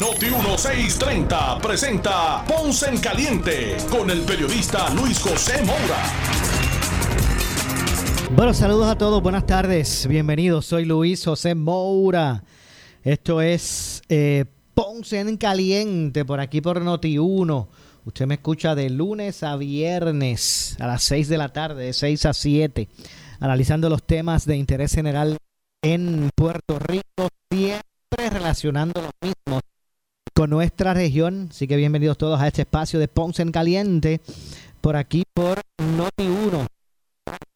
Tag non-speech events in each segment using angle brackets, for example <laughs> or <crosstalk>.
Noti 1630 presenta Ponce en Caliente con el periodista Luis José Moura. Bueno, saludos a todos, buenas tardes, bienvenidos, soy Luis José Moura. Esto es eh, Ponce en Caliente por aquí por Noti 1. Usted me escucha de lunes a viernes a las 6 de la tarde, de 6 a 7, analizando los temas de interés general en Puerto Rico, siempre relacionando los mismos con nuestra región. Así que bienvenidos todos a este espacio de Ponce en Caliente, por aquí por Noti 1,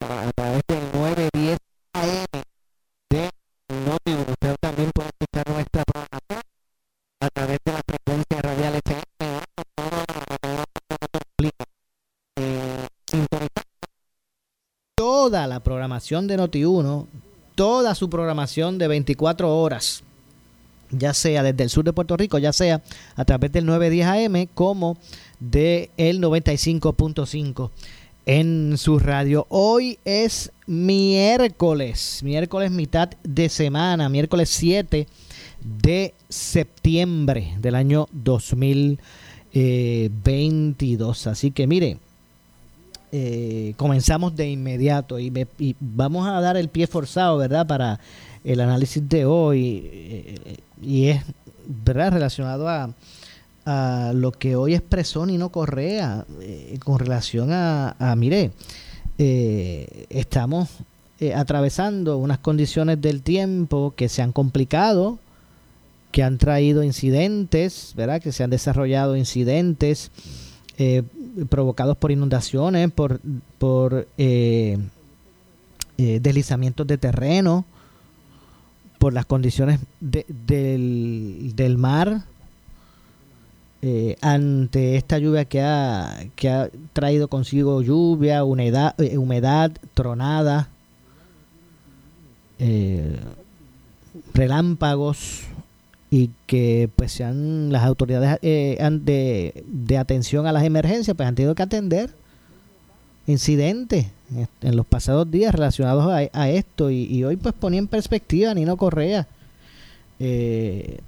a través del 910 AM de Noti 1. Usted también puede escuchar nuestra programación a través de la frecuencia radial FM. Eh, toda la programación de Noti 1, toda su programación de 24 horas ya sea desde el sur de Puerto Rico, ya sea a través del 910 AM como de el 95.5 en su radio. Hoy es miércoles, miércoles mitad de semana, miércoles 7 de septiembre del año 2022. Así que mire, eh, comenzamos de inmediato y, me, y, vamos a dar el pie forzado, ¿verdad? Para el análisis de hoy eh, y es verdad relacionado a, a, lo que hoy expresó Nino Correa eh, con relación a, a mire, eh, estamos atravesando unas condiciones del tiempo que se han complicado, que han traído incidentes, ¿verdad? Que se han desarrollado incidentes provocados por inundaciones, por, por eh, eh, deslizamientos de terreno, por las condiciones de, del, del, mar, eh, ante esta lluvia que ha, que ha traído consigo lluvia, humedad, eh, humedad tronada, relámpagos y que pues sean las autoridades eh, de, de, atención a las emergencias pues han tenido que atender incidentes en los pasados días relacionados a, a esto. Y, hoy pues ponía en perspectiva Nino Correa eh,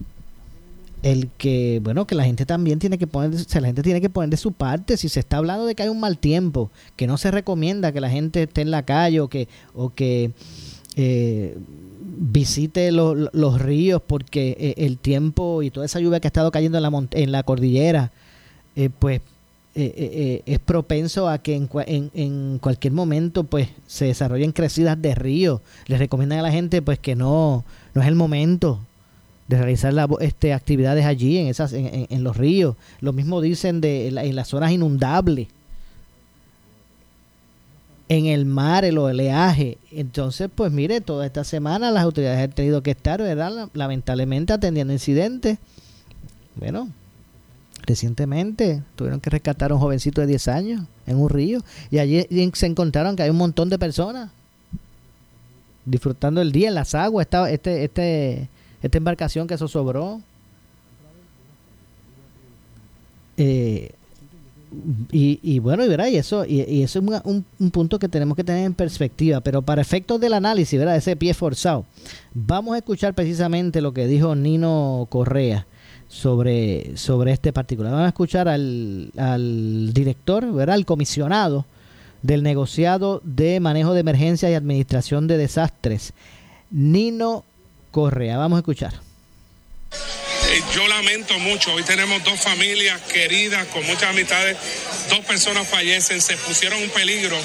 el que bueno que la gente también tiene que poner la gente tiene que poner de su parte. Si se está hablando de que hay un mal tiempo que no se recomienda que la gente esté en la calle o que o que eh, visite lo, los ríos porque eh, el tiempo y toda esa lluvia que ha estado cayendo en la, en la cordillera eh, pues eh, es propenso a que en, en, cualquier momento pues se desarrollen crecidas de ríos les recomiendan a la gente pues que no no es el momento de realizar la, este, actividades allí en esas en, los ríos. Lo mismo dicen de en las zonas inundables en el mar, el oleaje. Entonces, pues mire, toda esta semana las autoridades han tenido que estar, ¿verdad? Lamentablemente atendiendo incidentes. Bueno, recientemente tuvieron que rescatar a un jovencito de 10 años en un río y allí se encontraron que hay un montón de personas disfrutando el día en las aguas, esta, este, este, esta embarcación que eso sobró. Eh, y, y, bueno, y, ¿verdad? y eso y, eso es un, un, un, punto que tenemos que tener en perspectiva, pero para efectos del análisis, ¿verdad? ese pie forzado, vamos a escuchar precisamente lo que dijo Nino Correa sobre, sobre este particular. Vamos a escuchar al, al director, ¿verdad? al comisionado del negociado de manejo de emergencias y administración de desastres, Nino Correa. Vamos a escuchar. Eh, yo lamento mucho. Hoy tenemos dos familias queridas con muchas amistades. Dos personas fallecen, se pusieron un peligro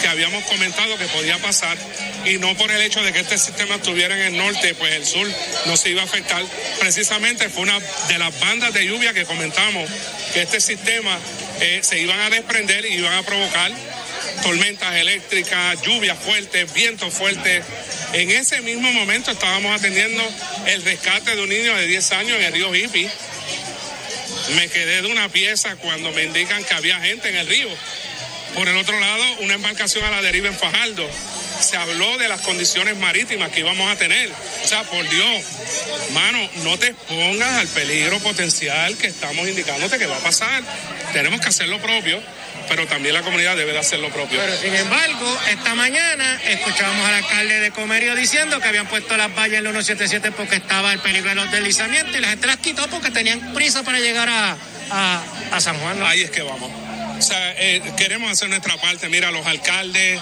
que habíamos comentado que podía pasar y no por el hecho de que este sistema estuviera en el norte, pues el sur no se iba a afectar. Precisamente fue una de las bandas de lluvia que comentamos que este sistema eh, se iban a desprender y iban a provocar tormentas eléctricas, lluvias fuertes, vientos fuertes. En ese mismo momento estábamos atendiendo el rescate de un niño de 10 años en el río Hippie. Me quedé de una pieza cuando me indican que había gente en el río. Por el otro lado, una embarcación a la deriva en Fajardo. Se habló de las condiciones marítimas que íbamos a tener. O sea, por Dios, mano, no te expongas al peligro potencial que estamos indicándote que va a pasar. Tenemos que hacer lo propio pero también la comunidad debe de hacer lo propio. Pero sin embargo, esta mañana escuchábamos al alcalde de Comerio diciendo que habían puesto las vallas en el 177 porque estaba el peligro de los deslizamientos y la gente las quitó porque tenían prisa para llegar a, a, San Juan. Ahí es que vamos. O sea, eh, queremos hacer nuestra parte. Mira, los alcaldes,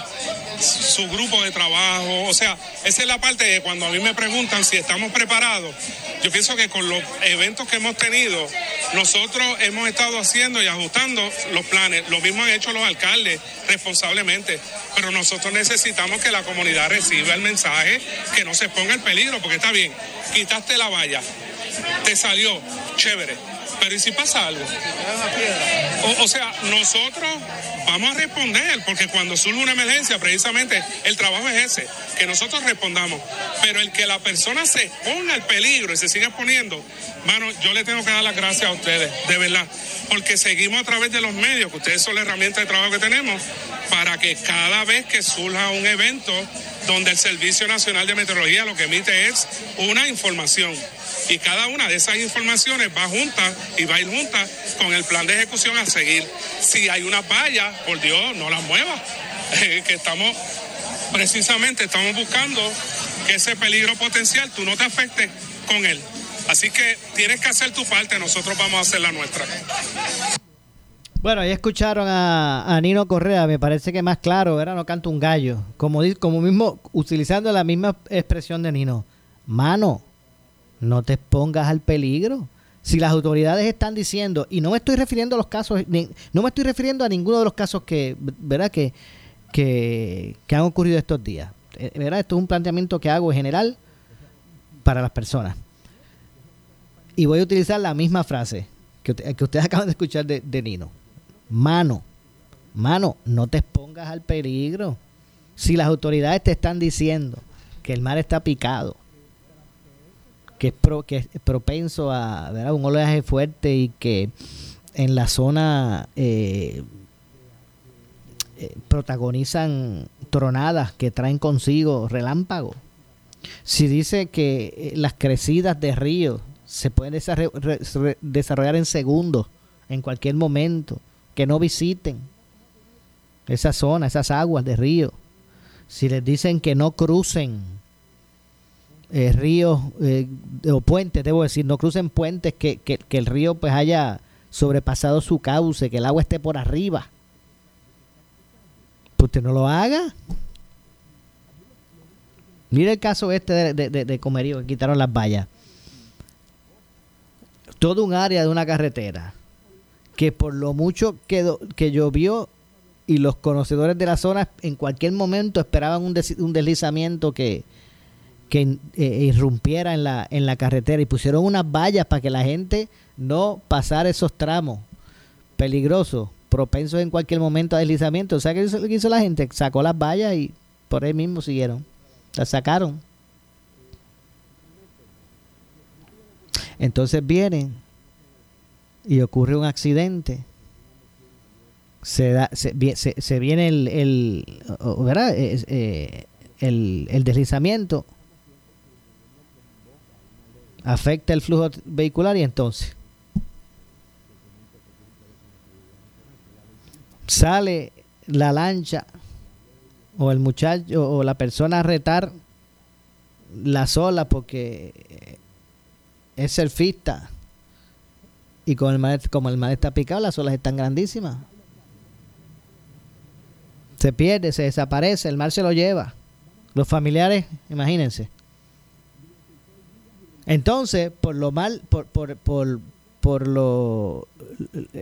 su grupo de trabajo. O sea, esa es la parte de cuando a mí me preguntan si estamos preparados. Yo pienso que con los eventos que hemos tenido, nosotros hemos estado haciendo y ajustando los planes. Lo mismo han hecho los alcaldes responsablemente. Pero nosotros necesitamos que la comunidad reciba el mensaje, que no se ponga en peligro, porque está bien, quitaste la valla, te salió, chévere pero ¿y si pasa algo? O, sea, nosotros vamos a responder, porque cuando surge una emergencia, precisamente el trabajo es ese, que nosotros respondamos. Pero el que la persona se ponga al peligro y se siga exponiendo, mano, yo le tengo que dar las gracias a ustedes, de verdad, porque seguimos a través de los medios, que ustedes son la herramienta de trabajo que tenemos, para que cada vez que surja un evento donde el Servicio Nacional de Meteorología lo que emite es una información y cada una de esas informaciones va junta y va a ir junta con el plan de ejecución a seguir. Si hay una valla, por Dios, no las muevas. <laughs> que estamos, precisamente, estamos buscando que ese peligro potencial tú no te afectes con él. Así que tienes que hacer tu parte, nosotros vamos a hacer la nuestra. Bueno, ahí escucharon a, Nino Correa, me parece que más claro, era no canto un gallo, como, como mismo, utilizando la misma expresión de Nino. Mano, no te expongas al peligro. Si las autoridades están diciendo, y no me estoy refiriendo a los casos, no me estoy refiriendo a ninguno de los casos que, ¿verdad? Que, que, han ocurrido estos días. Eh, ¿verdad? Esto es un planteamiento que hago en general para las personas. Y voy a utilizar la misma frase que, que ustedes <laughs> acaban de escuchar de, de Nino. Mano, mano, no te expongas al peligro. Si las autoridades te están diciendo que el mar está picado, que es, que es propenso a un oleaje fuerte y que en la zona eh, eh, protagonizan tronadas que traen consigo relámpagos. Si dice que eh, las crecidas de ríos se pueden desarrollar en segundos, en cualquier momento, que no visiten esa zona, esas aguas de río. Si les dicen que no crucen eh, ríos eh, o puentes, debo decir, no crucen puentes, que, que, el río pues haya sobrepasado su cauce, que el agua esté por arriba. Pues usted no lo haga. Mire el caso este de, de, Comerío, que quitaron las vallas. Todo un área de una carretera que por lo mucho que, que llovió y los conocedores de la zona en cualquier momento esperaban un, un deslizamiento que, que eh, irrumpiera en la, en la carretera y pusieron unas vallas para que la gente no pasara esos tramos peligrosos, propensos en cualquier momento a deslizamiento. O sea, ¿qué hizo, hizo la gente? Sacó las vallas y por ahí mismo siguieron. Las sacaron. Entonces vienen y ocurre un accidente. Se, da, se, se, viene el, el, ¿verdad? Eh, el, el deslizamiento afecta el flujo vehicular y entonces sale la lancha o el muchacho o la persona a retar la sola porque es surfista y con el mar, como el mar está picado las olas están grandísimas. Se pierde, se desaparece, el mar se lo lleva. Los familiares, imagínense entonces, por lo mal, por, por, por, por lo,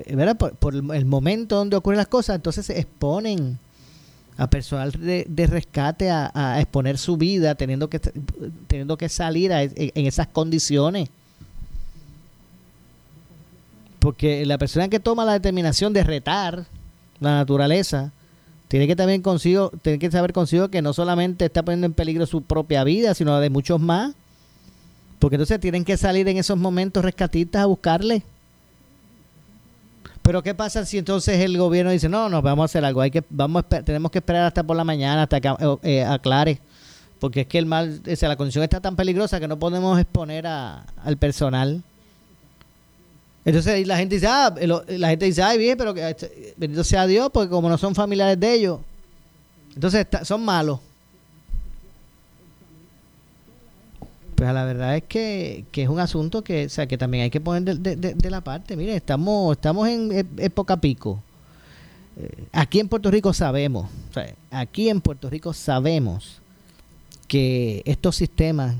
¿verdad? Por, el momento donde ocurren las cosas, entonces se exponen a personal de, rescate a, exponer su vida teniendo que teniendo que salir en esas condiciones porque la persona que toma la determinación de retar la naturaleza tiene que también consigo tiene que saber consigo que no solamente está poniendo en peligro su propia vida sino la de muchos más porque entonces tienen que salir en esos momentos rescatistas a buscarle. Pero ¿qué pasa si entonces el gobierno dice, no, no, vamos a hacer algo, hay que, vamos tenemos que esperar hasta por la mañana, hasta que eh, eh, aclare, porque es que el mal, o la condición está tan peligrosa que no podemos exponer al personal. Entonces la gente dice, ah, la gente dice, ay, bien, pero que, este, bendito sea Dios, porque como no son familiares de ellos, entonces son malos. Pues la verdad es que, es un asunto que, o sea, que también hay que poner de, la parte. Mire, estamos, estamos en época pico. Eh, aquí en Puerto Rico sabemos, aquí en Puerto Rico sabemos que estos sistemas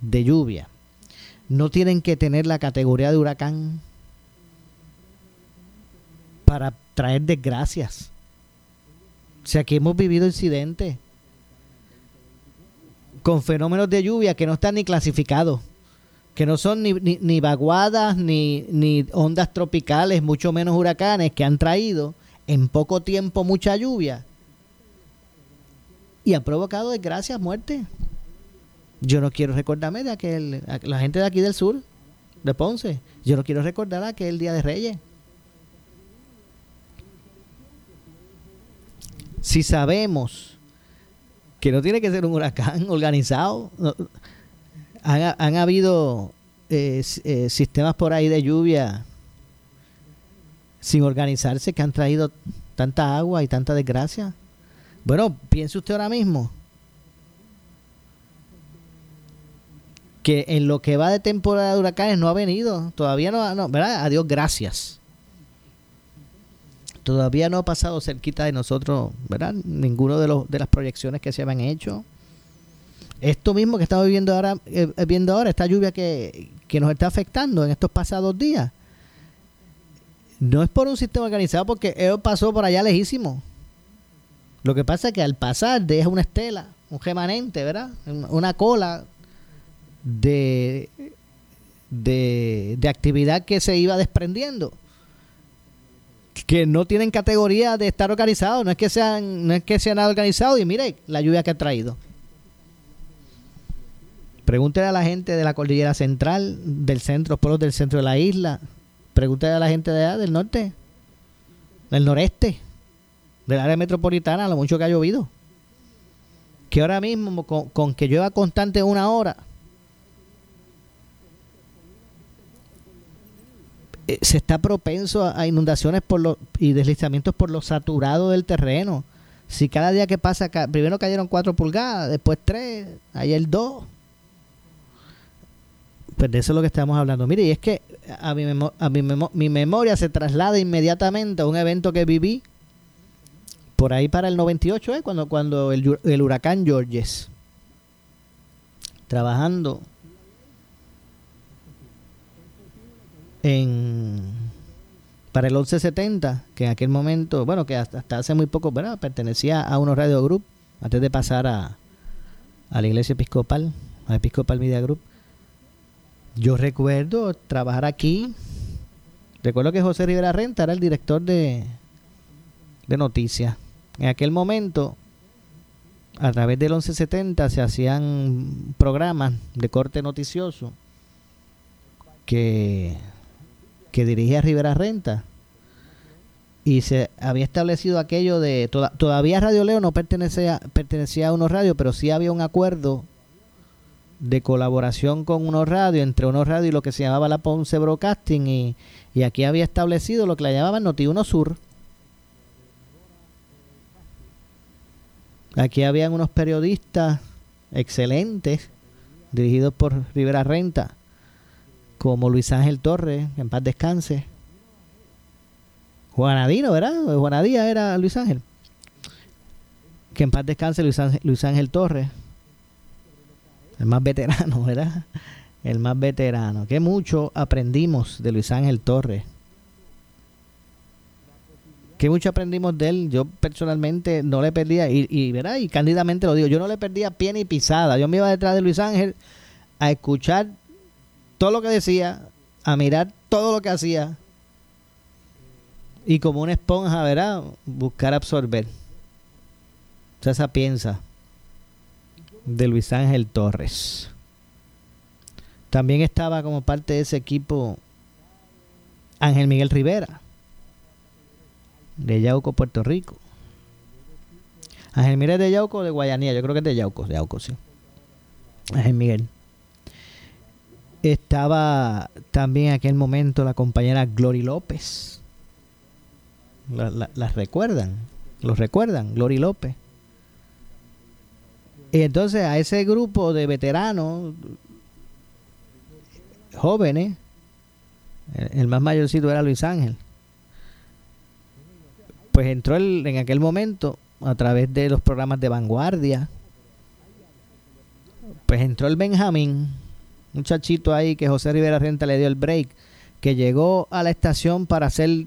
de lluvia no tienen que tener la categoría de huracán para traer desgracias. O sea, que hemos vivido incidentes con fenómenos de lluvia que no están ni clasificados, que no son ni, ni, vaguadas, ni, ni ondas tropicales, mucho menos huracanes, que han traído en poco tiempo mucha lluvia y han provocado desgracias, muerte. Yo no quiero recordarme de aquel, la gente de aquí del sur, de Ponce, yo no quiero recordar aquel Día de Reyes. Si sabemos que no tiene que ser un huracán <laughs> organizado. han, habido eh, eh, sistemas por ahí de lluvia sin organizarse que han traído tanta agua y tanta desgracia. Bueno, piense usted ahora mismo que en lo que va de temporada de huracanes no ha venido, todavía no, no ¿verdad? Adiós, gracias todavía no ha pasado cerquita de nosotros, ¿verdad? Ninguno de, los, de las proyecciones que se habían hecho. Esto mismo que estamos viviendo ahora, eh, eh, viendo ahora, esta lluvia que, nos está afectando en estos pasados días, no es por un sistema organizado porque él pasó por allá lejísimo. Lo que pasa es que al pasar deja una estela, un remanente, ¿verdad? Una cola de, de, de actividad que se iba desprendiendo que no tienen categoría de estar organizados, no es que sean, no es que sean nada organizados y mire la lluvia que ha traído. Pregúntele a la gente de la cordillera central, del centro, pueblos del centro de la isla. Pregúntele a la gente de allá, del norte, del noreste, del área metropolitana, lo mucho que ha llovido. Que ahora mismo, con, con que llueva constante una hora, Eh, se está propenso a, inundaciones por los, y deslizamientos por lo saturado del terreno. Si cada día que pasa, primero cayeron 4 pulgadas, después 3, ayer 2. Pues de eso es lo que estamos hablando. Mire, y es que a mi, a mi, mi memoria se traslada inmediatamente a un evento que viví por ahí para el 98, ¿eh? cuando, cuando el, el huracán Georges, trabajando en para el 1170, que en aquel momento, bueno, que hasta, hace muy poco, ¿verdad? Pertenecía a unos radio group, antes de pasar a, a la iglesia episcopal, a Episcopal Media Group. Yo recuerdo trabajar aquí. Recuerdo que José Rivera Renta era el director de, de noticias. En aquel momento, a través del 1170 se hacían programas de corte noticioso que que dirigía Rivera Renta. Y se había establecido aquello de todavía Radio Leo no pertenecía pertenecía a unos radios pero sí había un acuerdo de colaboración con unos radios entre unos radios y lo que se llamaba la Ponce Broadcasting y, aquí había establecido lo que le llamaban Noti Uno Sur. Aquí habían unos periodistas excelentes dirigidos por Rivera Renta como Luis Ángel Torres, en paz descanse. Juanadino, ¿verdad? Juanadía era Luis Ángel. Que en paz descanse Luis Ángel, Luis Torres. El más veterano, <laughs> ¿verdad? El más veterano. Que mucho aprendimos de Luis Ángel Torres. Que mucho aprendimos de él. Yo personalmente no le perdía, y, y, ¿verdad? y cándidamente lo digo, yo no le perdía pie ni pisada. Yo me iba detrás de Luis Ángel a escuchar todo lo que decía, a mirar todo lo que hacía y como una esponja, ¿verdad? Buscar absorber. esa piensa de Luis Ángel Torres. También estaba como parte de ese equipo Ángel Miguel Rivera, de Yauco, Puerto Rico. Ángel Miguel de Yauco de Guayanía, yo creo que es de Yauco, de Yauco, sí. Ángel Miguel. Estaba también en aquel momento la compañera Glory López. ¿Las recuerdan? ¿Los recuerdan? Glory López. Y entonces a ese grupo de veteranos, jóvenes, el más mayorcito era Luis Ángel. Pues entró en aquel momento a través de los programas de vanguardia. Pues entró el Benjamín, muchachito ahí que José Rivera Renta le dio el break, que llegó a la estación para hacer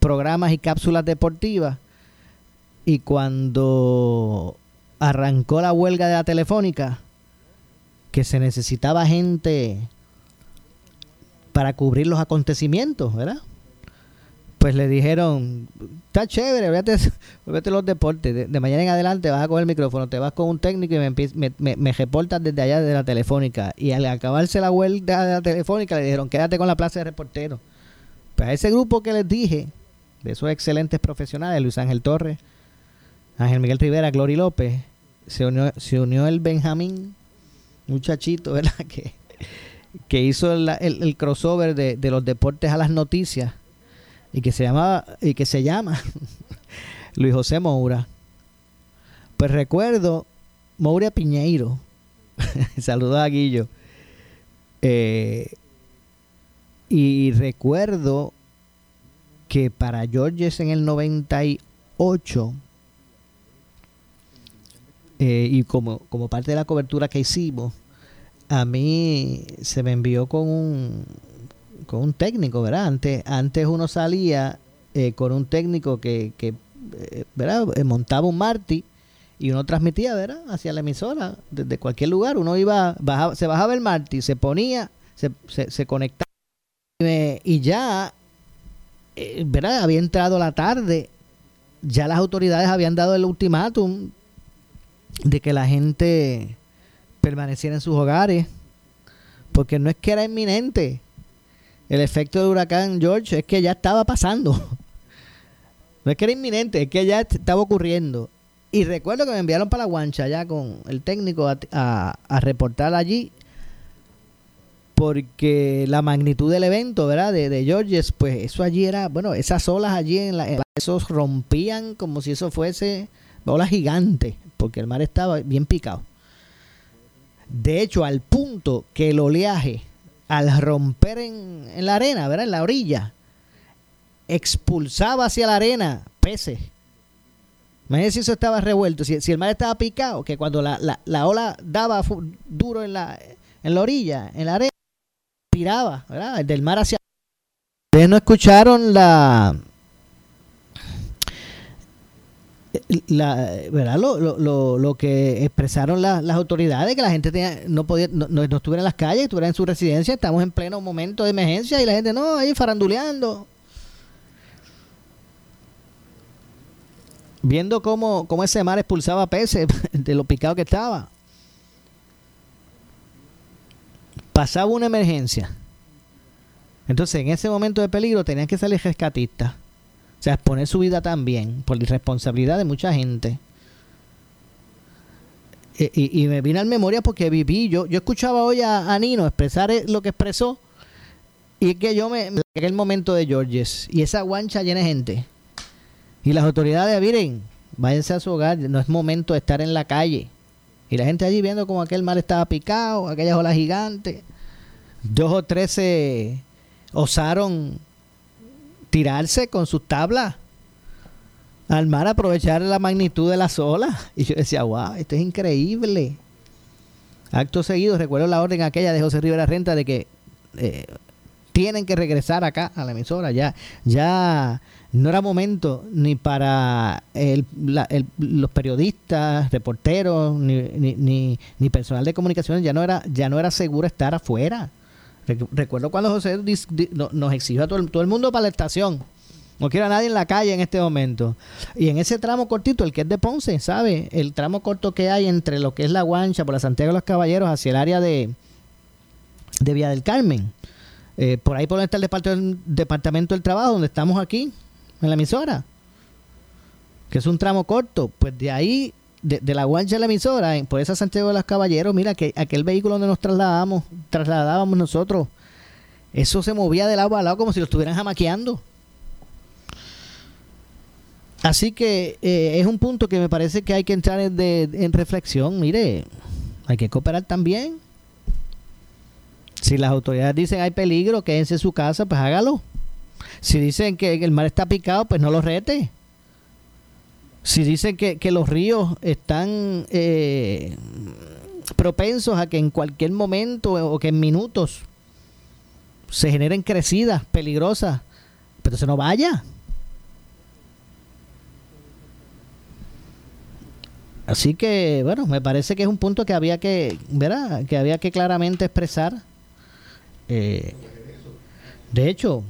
programas y cápsulas deportivas. Y cuando arrancó la huelga de la telefónica, que se necesitaba gente para cubrir los acontecimientos, ¿verdad? Pues le dijeron, está chévere, vete <laughs> los deportes, de, mañana en adelante vas a coger el micrófono, te vas con un técnico y me, me, me, reportas desde allá de la telefónica. Y al acabarse la huelga de la telefónica le dijeron, quédate con la plaza de reportero. Pues a ese grupo que les dije, de esos excelentes profesionales, Luis Ángel Torres, Ángel Miguel Rivera, Glory López, se unió, se unió el Benjamín, muchachito, <laughs> ¿verdad? Que, que hizo el, crossover de, los deportes a las noticias y que se llamaba y que se llama <laughs> Luis José Moura. Pues recuerdo Moura Piñeiro, <laughs> saludos a Guillo. Eh, y recuerdo que para Georges en el 98 eh, y como, como parte de la cobertura que hicimos, a mí se me envió con un, con un técnico, ¿verdad? Antes, antes uno salía eh, con un técnico que, que eh, ¿verdad? montaba un Marty y uno transmitía, ¿verdad? Hacia la emisora, desde cualquier lugar. Uno iba, bajaba, se bajaba el Marty, se ponía, se, se, se conectaba y ya, ¿verdad? Había entrado la tarde, ya las autoridades habían dado el ultimátum de que la gente permaneciera en sus hogares, porque no es que era inminente. El efecto del huracán George es que ya estaba pasando. <laughs> No es que era inminente, es que ya estaba ocurriendo. Y recuerdo que me enviaron para la guancha ya con el técnico a, reportar allí porque la magnitud del evento, ¿verdad? De, de Georges, pues eso allí era, bueno, esas olas allí en la, esos rompían como si eso fuese olas gigantes porque el mar estaba bien picado. De hecho, al punto que el oleaje, al romper en, la arena, ¿verdad? En la orilla, expulsaba hacia la arena peces. Imagínense si eso estaba revuelto, si, el mar estaba picado, que cuando la, la, ola daba duro en la, en la orilla, en la arena, tiraba, ¿verdad? Del mar hacia... Ustedes no escucharon la, la, ¿verdad? Lo, lo, lo, que expresaron las autoridades, que la gente tenía, no podía, no, no, estuviera en las calles, estuviera en su residencia, estamos en pleno momento de emergencia y la gente no, ahí faranduleando. Viendo cómo, cómo ese mar expulsaba peces <laughs> de lo picado que estaba. Pasaba una emergencia. Entonces, en ese momento de peligro tenían que salir rescatistas sea, exponer su vida también por la irresponsabilidad de mucha gente. Y, me vine a memoria porque viví, yo, yo escuchaba hoy a, Nino expresar e, lo que expresó y es que yo me, en el momento de Georges y esa guancha llena de gente. Y las autoridades, miren, váyanse a su hogar, no es momento de estar en la calle. Y la gente allí viendo como aquel mar estaba picado, aquellas olas gigantes. Dos o tres osaron tirarse con sus tablas al mar, aprovechar la magnitud de las olas. <laughs> Y yo decía, wow, esto es increíble. Acto seguido, recuerdo la orden aquella de José Rivera Renta de que eh, tienen que regresar acá a la emisora. Ya, ya no era momento ni para los periodistas, reporteros, ni, ni, ni, personal de comunicaciones, ya no era, ya no era seguro estar afuera. Recuerdo cuando José nos exigió a todo el, mundo para la estación. No quiero a nadie en la calle en este momento. Y en ese tramo cortito, el que es de Ponce, ¿sabe? El tramo corto que hay entre lo que es la Guancha, por la Santiago de los Caballeros, hacia el área de, de Vía del Carmen. eh, por ahí por está el departamento, del trabajo, donde estamos aquí, en la emisora, que es un tramo corto, pues de ahí, de, la guancha de la emisora, por esa Santiago de los Caballeros, mira, que aquel vehículo donde nos trasladamos, trasladábamos nosotros, eso se movía de lado a lado como si lo estuvieran jamaqueando. Así que eh, es un punto que me parece que hay que entrar en, en reflexión. Mire, hay que cooperar también. Si las autoridades dicen hay peligro, quédense en su casa, pues hágalo. Si dicen que el mar está picado, pues no lo rete. Si dicen que, los ríos están eh, propensos a que en cualquier momento o que en minutos se generen crecidas peligrosas, pero se no vaya. Así que, bueno, me parece que es un punto que había que, ¿verdad? Que había que claramente expresar. Eh, de hecho,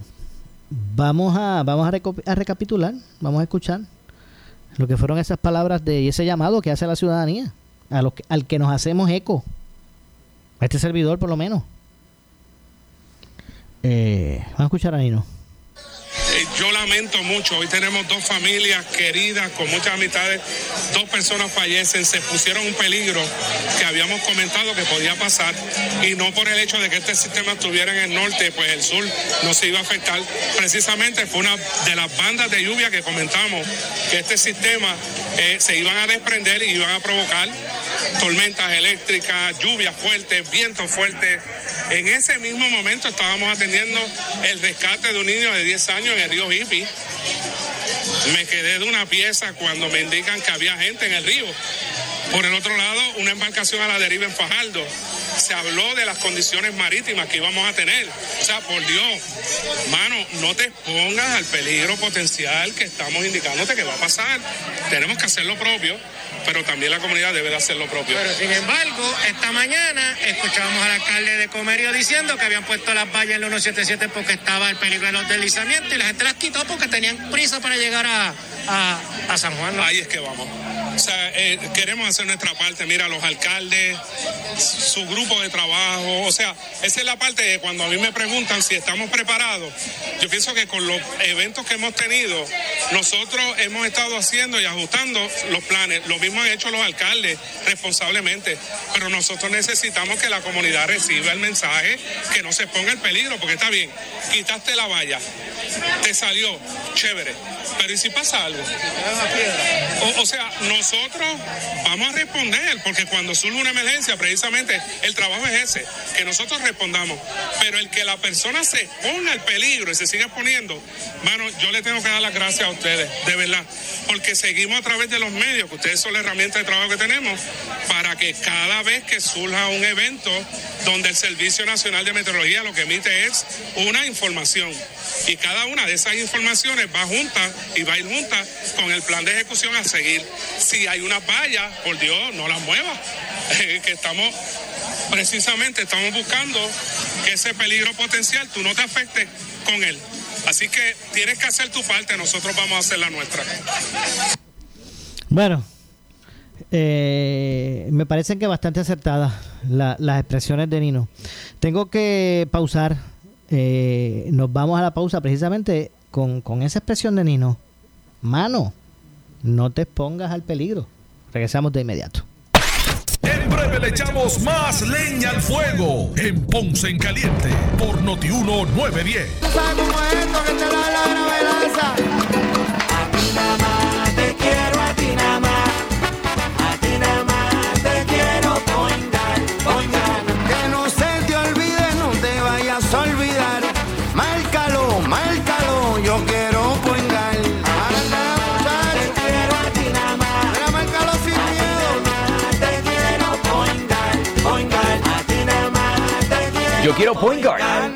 vamos a vamos a, recapitular, vamos a escuchar lo que fueron esas palabras de ese llamado que hace la ciudadanía, a los, al que nos hacemos eco, a este servidor por lo menos. Eh, vamos a escuchar a Nino. Eh, yo lamento mucho, hoy tenemos dos familias queridas con muchas amistades, dos personas fallecen, se pusieron un peligro que habíamos comentado que podía pasar y no por el hecho de que este sistema estuviera en el norte, pues el sur no se iba a afectar. Precisamente fue una de las bandas de lluvia que comentamos que este sistema eh, se iban a desprender y iban a provocar tormentas eléctricas, lluvias fuertes, vientos fuertes. En ese mismo momento estábamos atendiendo el rescate de un niño de 10 años río Hippie. Me quedé de una pieza cuando me indican que había gente en el río. Por el otro lado, una embarcación a la deriva en Fajardo. Se habló de las condiciones marítimas que íbamos a tener. O sea, por Dios, mano, no te expongas al peligro potencial que estamos indicándote que va a pasar. Tenemos que hacer lo propio pero también la comunidad debe de hacer lo propio. Pero sin embargo, esta mañana escuchábamos al alcalde de Comerio diciendo que habían puesto las vallas en el 177 porque estaba el peligro de los deslizamientos y la gente las quitó porque tenían prisa para llegar a, a, San Juan. Ahí es que vamos. O sea, eh, queremos hacer nuestra parte. Mira, los alcaldes, su grupo de trabajo. O sea, esa es la parte de cuando a mí me preguntan si estamos preparados. Yo pienso que con los eventos que hemos tenido, nosotros hemos estado haciendo y ajustando los planes. Lo mismo han hecho los alcaldes responsablemente. Pero nosotros necesitamos que la comunidad reciba el mensaje, que no se ponga en peligro, porque está bien, quitaste la valla, te salió, chévere. Pero ¿y si pasa algo? O, o sea, nosotros vamos a responder, porque cuando surge una emergencia, precisamente el trabajo es ese, que nosotros respondamos. Pero el que la persona se exponga al peligro y se siga exponiendo, mano, yo le tengo que dar las gracias a ustedes, de verdad, porque seguimos a través de los medios, que ustedes son la herramienta de trabajo que tenemos, para que cada vez que surja un evento donde el Servicio Nacional de Meteorología lo que emite es una información. Y cada una de esas informaciones va junta y va a ir junta con el plan de ejecución a seguir. Hay una valla, por Dios, no las mueva. <laughs> que estamos, precisamente estamos buscando que ese peligro potencial tú no te afectes con él. Así que tienes que hacer tu parte, nosotros vamos a hacer la nuestra. Bueno, eh, me parecen que bastante acertadas las expresiones de Nino. Tengo que pausar. Eh, nos vamos a la pausa precisamente con, con esa expresión de Nino. Mano, no te expongas al peligro. Regresamos de inmediato. En breve le echamos más leña al fuego en Ponce en Caliente por Notiuno 910. Quiero point guard.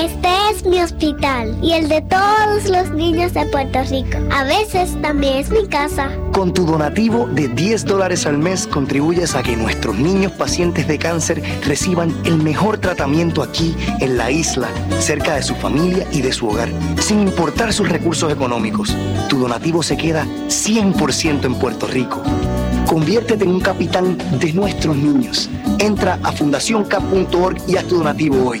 Este es mi hospital y el de todos los niños de Puerto Rico. A veces también es mi casa. Con tu donativo de 10 dólares al mes contribuyes a que nuestros niños pacientes de cáncer reciban el mejor tratamiento aquí en la isla, cerca de su familia y de su hogar, sin importar sus recursos económicos. Tu donativo se queda 100% en Puerto Rico. Conviértete en un capitán de nuestros niños. Entra a fundacioncap.org y haz tu donativo hoy.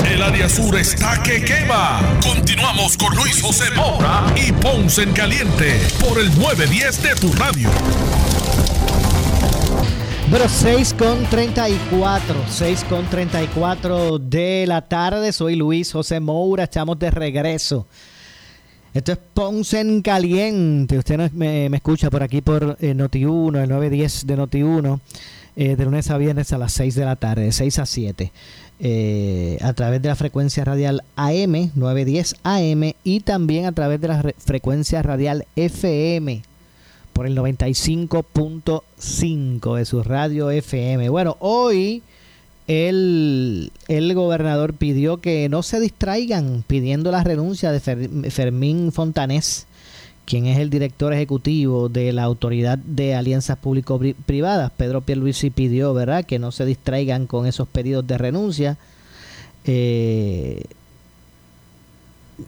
El área sur está que quema. Continuamos con Luis José Moura y Ponce en Caliente por el 910 de tu radio. Bueno, 6 con 34, 6 con 34 de la tarde. Soy Luis José Moura, estamos de regreso. Esto es Ponce en Caliente. Usted me, me escucha por aquí por eh, Noti1, el 910 de Noti1, eh, de lunes a viernes a las 6 de la tarde, de 6 a 7. Eh, a través de la frecuencia radial AM 910 AM y también a través de la frecuencia radial FM por el 95.5 de su radio FM. Bueno, hoy el, el, gobernador pidió que no se distraigan pidiendo la renuncia de Fermín Fontanés quien es el director ejecutivo de la Autoridad de Alianzas Público-Privadas, Pedro Pierluisi pidió, ¿verdad?, que no se distraigan con esos pedidos de renuncia. Eh,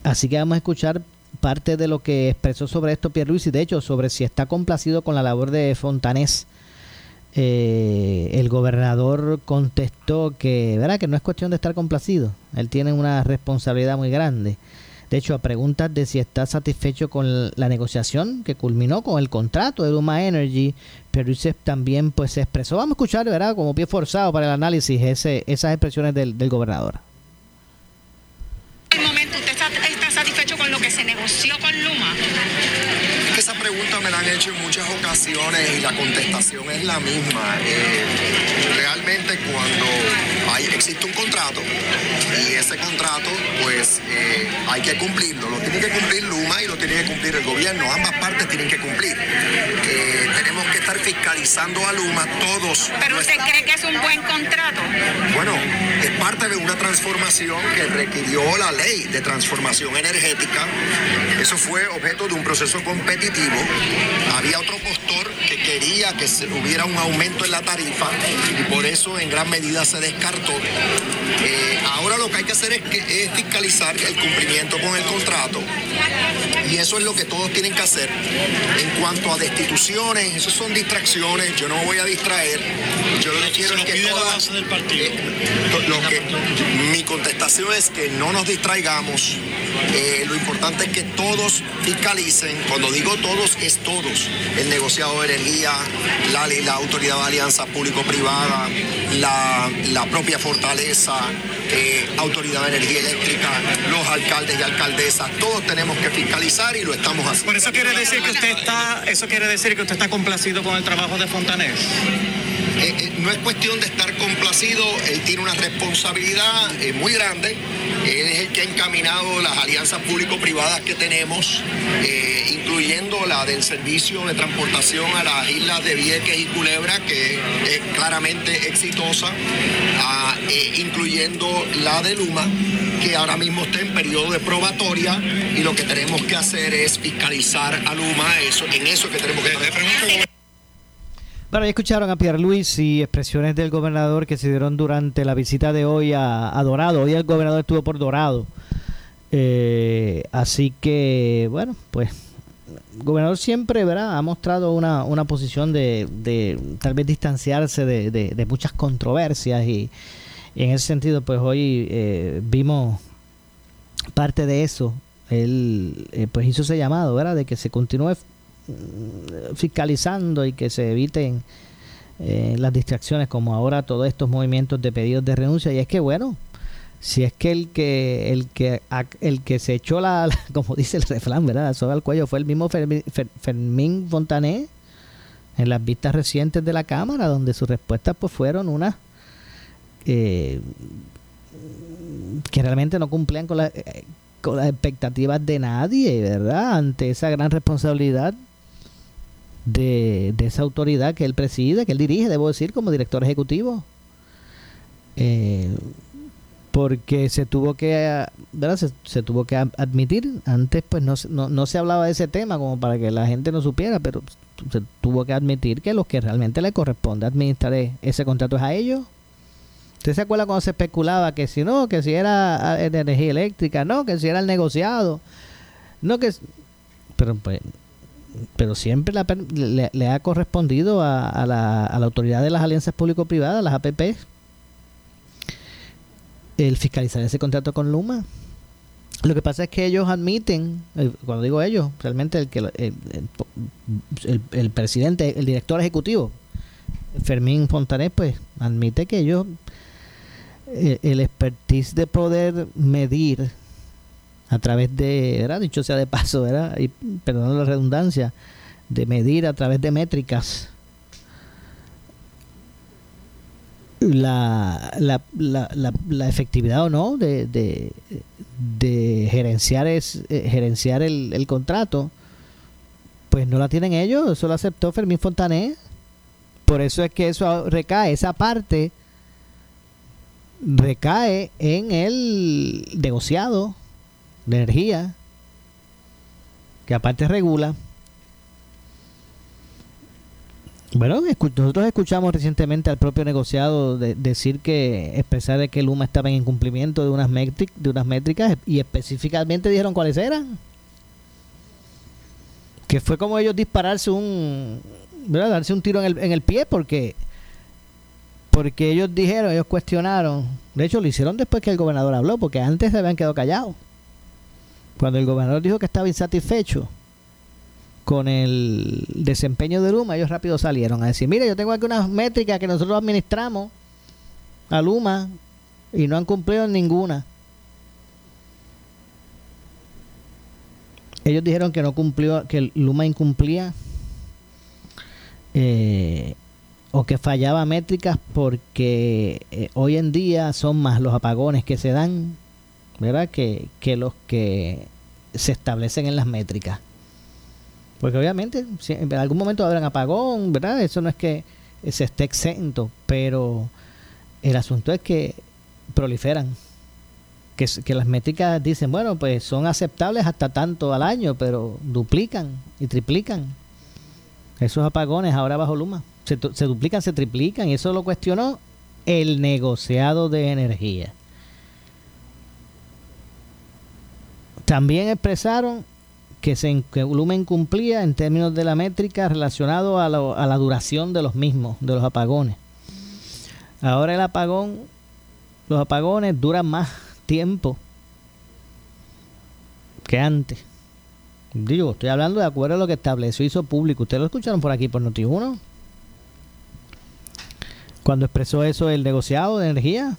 así que vamos a escuchar parte de lo que expresó sobre esto Pierluisi, de hecho, sobre si está complacido con la labor de Fontanés. Eh, el gobernador contestó que, ¿verdad?, que no es cuestión de estar complacido, él tiene una responsabilidad muy grande de hecho, a preguntas de si está satisfecho con la negociación que culminó con el contrato de Luma Energy, pero también pues se expresó, vamos a escuchar, ¿verdad? Como pie forzado para el análisis ese, esas expresiones del, gobernador. el momento usted está satisfecho con lo que se negoció con Luma? Pregunta me la han hecho en muchas ocasiones y la contestación es la misma. Eh, realmente cuando hay, existe un contrato y ese contrato pues eh, hay que cumplirlo. Lo tiene que cumplir Luma y lo tiene que cumplir el gobierno. Ambas partes tienen que cumplir. Eh, tenemos que estar fiscalizando a Luma todos. ¿Pero usted cree que es un buen contrato? Bueno, es parte de una transformación que requirió la ley de transformación energética. Eso fue objeto de un proceso competitivo había otro postor que quería que hubiera un aumento en la tarifa y por eso en gran medida se descartó. Eh, ahora lo que hay que hacer es fiscalizar el cumplimiento con el contrato y eso es lo que todos tienen que hacer. En cuanto a destituciones, eso son distracciones, yo no me voy a distraer. Yo lo que quiero es que todas, eh, lo que, mi contestación es que no nos distraigamos. Eh, lo importante es que todos fiscalicen. Cuando digo todos, es todos. El negociado de energía, la, la autoridad de alianza público-privada, la, la propia fortaleza, eh, autoridad de energía eléctrica, los alcaldes y alcaldesas, todos tenemos que fiscalizar y lo estamos haciendo. Por eso quiere decir que usted está, eso quiere decir que usted está complacido con el trabajo de Fontanés. Eh, eh, no es cuestión de estar complacido, él tiene una responsabilidad eh, muy grande, él es el que ha encaminado las alianzas público-privadas que tenemos, incluyendo la del servicio de transportación a las islas de Vieques y Culebra, que es claramente exitosa, ah, eh, incluyendo la de Luma, que ahora mismo está en periodo de probatoria y lo que tenemos que hacer es fiscalizar a Luma, eso, en eso que tenemos que... Bueno, ya escucharon a Pierre Luis y expresiones del gobernador que se dieron durante la visita de hoy a, Dorado. Hoy el gobernador estuvo por Dorado. Eh, así que, bueno, pues gobernador siempre ¿verdad? ha mostrado una, una posición de, de tal vez distanciarse de, de- muchas controversias y, y en ese sentido, pues hoy eh, vimos parte de eso. Él eh, pues hizo ese llamado, ¿verdad? De que se continúe mm, fiscalizando y que se eviten eh, las distracciones como ahora todos estos movimientos de pedidos de renuncia y es que bueno si es que el que el que el que se echó la, <laughs> como dice el refrán verdad la soga cuello fue el mismo Fermín, Fer- Fermín Fontané en las vistas recientes de la cámara donde sus respuestas pues fueron unas eh, que realmente no cumplían con, la- eh, con las expectativas de nadie, ¿verdad? Ante esa gran responsabilidad de, de esa autoridad que él preside, que él dirige, debo decir, como director ejecutivo. Eh, porque se tuvo que ¿verdad? Se, tuvo que admitir. Antes pues no, no, no se hablaba de ese tema como para que la gente no supiera pero se tuvo que admitir que los que realmente le corresponde administrar ese contrato es a ellos. ¿Usted se acuerda cuando se especulaba que si no, que si era ah, de energía eléctrica, no, que si era el negociado, no que... Pero, pues, pero siempre per- le- le ha correspondido a, a la, a la autoridad de las alianzas público-privadas, las APP, el fiscalizar ese contrato con Luma. Lo que pasa es que ellos admiten, eh, cuando digo ellos, realmente el que el- el- el presidente, el director ejecutivo, Fermín Fontanet, pues admite que ellos eh, el expertise de poder medir a través de, ¿verdad? dicho sea de paso, ¿verdad? y perdón la redundancia, de medir a través de métricas la, la, la, la, efectividad o no de, de, gerenciar, es, eh, gerenciar el, el contrato, pues no la tienen ellos, eso lo aceptó Fermín Fontané. Por eso es que eso recae, esa parte recae en el negociado de energía, que aparte regula. Bueno, nosotros escuchamos recientemente al propio negociado de- decir que expresar de que Luma estaba en incumplimiento de unas, métric- de unas métricas y específicamente dijeron cuáles eran. Que fue como ellos dispararse un, ¿verdad? darse un tiro en el, en el pie porque porque ellos dijeron, ellos cuestionaron, de hecho lo hicieron después que el gobernador habló, porque antes se habían quedado callados. Cuando el gobernador dijo que estaba insatisfecho con el desempeño de Luma, ellos rápido salieron a decir, mire, yo tengo aquí unas métricas que nosotros administramos a Luma y no han cumplido ninguna. Ellos dijeron que no cumplió, que Luma incumplía eh, o que fallaba métricas porque eh, hoy en día son más los apagones que se dan, ¿verdad? Que, que los que se establecen en las métricas. Porque obviamente si en algún momento habrá un apagón, ¿verdad? Eso no es que se esté exento, pero el asunto es que proliferan. Que, las métricas dicen, bueno, pues son aceptables hasta tanto al año, pero duplican y triplican. Esos apagones ahora bajo Luma se duplican, se triplican, y eso lo cuestionó el negociado de energía. También expresaron que, se, que Luma incumplía en términos de la métrica relacionado a, lo- a la duración de los mismos, de los apagones. Ahora el apagón, los apagones duran más tiempo que antes. Digo, estoy hablando de acuerdo a lo que estableció hizo público. Ustedes lo escucharon por aquí por Noti1. Cuando expresó eso el negociado de energía.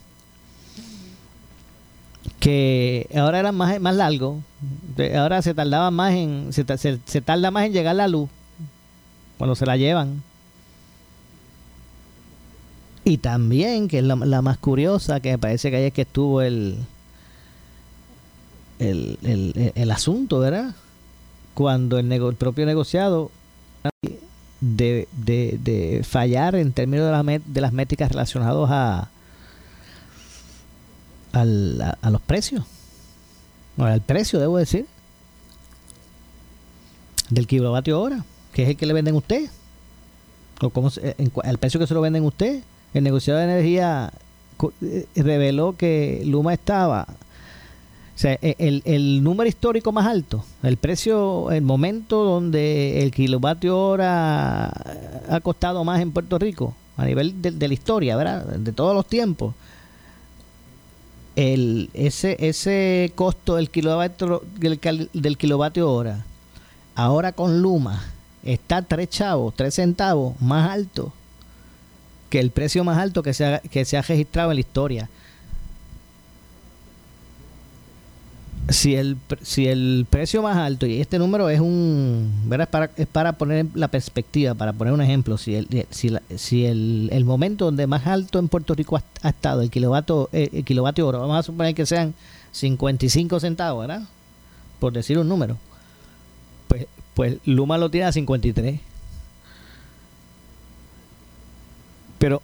Que ahora era más, más largo. De- Ahora se tardaba más en. Se, se- tarda más en llegar la luz. Cuando se la llevan. Y también, que es la, la más curiosa, que me parece que es que estuvo el, el, el, el- asunto, ¿verdad? Cuando el, nego- el propio negociado de, de, de fallar en términos de, la de las métricas relacionados a, al- a, los precios, al precio, debo decir, del kilovatio hora, que es el que le venden a usted, o cómo se- en al precio que se lo venden a usted. El negociado de energía eh, reveló que Luma estaba o sea, e- el, el número histórico más alto, el precio, el momento donde el kilovatio hora ha costado más en Puerto Rico, a nivel de, de la historia, ¿verdad? De todos los tiempos. El, ese, ese costo del kilovatio, del, del kilovatio hora, ahora con Luma, está tres chavos, tres centavos más alto que el precio más alto que se ha, que se ha registrado en la historia. Si el, si el precio más alto, y este número es un, ¿verdad? Es para, es para poner la perspectiva, para poner un ejemplo, si el, si la- si el, el momento donde más alto en Puerto Rico ha, estado el kilovatio, eh, el kilovatio hora, vamos a suponer que sean 55 centavos, ¿verdad? Por decir un número. Pues, pues Luma lo tiene a 53. Pero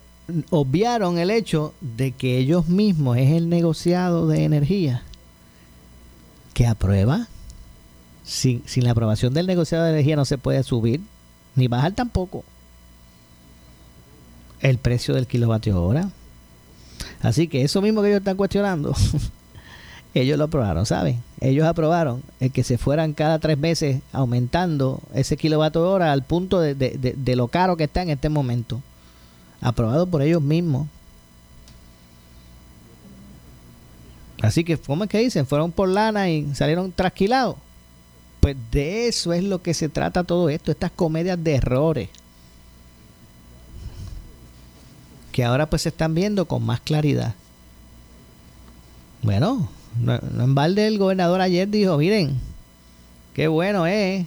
obviaron el hecho de que ellos mismos es el negociado de energía que aprueba. Sin, sin la aprobación del negociado de energía no se puede subir ni bajar tampoco el precio del kilovatio hora. Así que eso mismo que ellos están cuestionando, <laughs> ellos lo aprobaron, ¿saben? Ellos aprobaron el que se fueran cada tres meses aumentando ese kilovatio hora al punto de, de- de- de lo caro que está en este momento. Aprobado por ellos mismos. Así que, ¿cómo es que dicen? Fueron por lana y salieron trasquilados. Pues de eso es lo que se trata todo esto, estas comedias de errores. Que ahora pues se están viendo con más claridad. Bueno, no, en balde el gobernador ayer dijo, miren, qué bueno es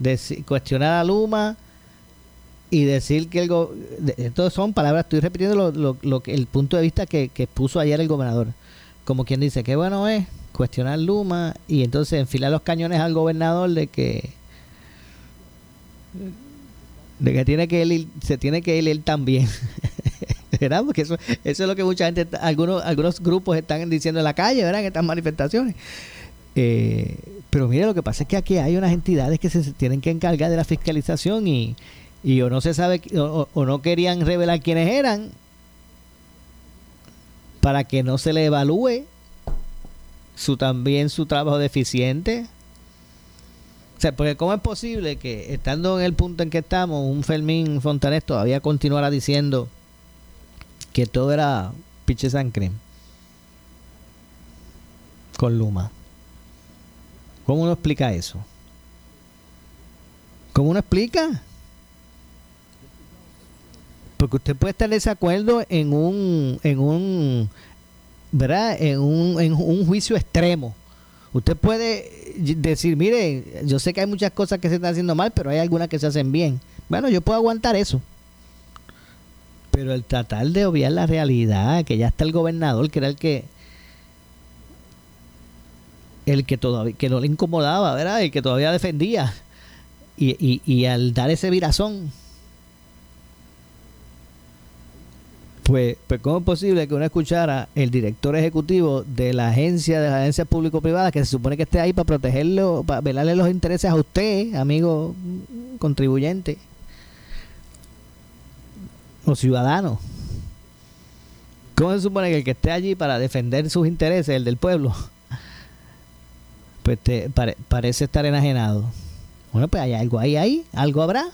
deci- cuestionar a Luma y decir que el go- son palabras, estoy repitiendo lo, lo- lo que el punto de vista que, que puso ayer el gobernador. Como quien dice, qué bueno es cuestionar Luma y entonces enfilar los cañones al gobernador de que de que tiene que ir, se tiene que ir él también. <laughs> ¿Verdad? Porque eso, eso es lo que mucha gente, algunos, algunos grupos están diciendo en la calle, ¿verdad? En estas manifestaciones. Eh, pero mire, lo que pasa es que aquí hay unas entidades que se tienen que encargar de la fiscalización y, y o no se sabe, o- o no querían revelar quiénes eran para que no se le evalúe su también su trabajo deficiente. O sea, porque ¿cómo es posible que estando en el punto en que estamos, un Fermín Fontanés todavía continuara diciendo que todo era piche san creme con Luma? ¿Cómo uno explica eso? ¿Cómo uno explica? Porque usted puede estar en desacuerdo en un, en un, ¿verdad? En un, en un juicio extremo. Usted puede decir, mire, yo sé que hay muchas cosas que se están haciendo mal, pero hay algunas que se hacen bien. Bueno, yo puedo aguantar eso. Pero el tratar de obviar la realidad, que ya está el gobernador, que era el que el que todavía que no le incomodaba, ¿verdad? El que todavía defendía. Y, y, y al dar ese virazón, pues, pues ¿cómo es posible que uno escuchara el director ejecutivo de la agencia, de la agencia público-privada, que se supone que esté ahí para protegerlo, para velarle los intereses a usted, amigo contribuyente o ciudadano? ¿Cómo se supone que el que esté allí para defender sus intereses, el del pueblo, pues te, parece estar enajenado? Bueno, pues hay algo ahí, ahí, algo habrá.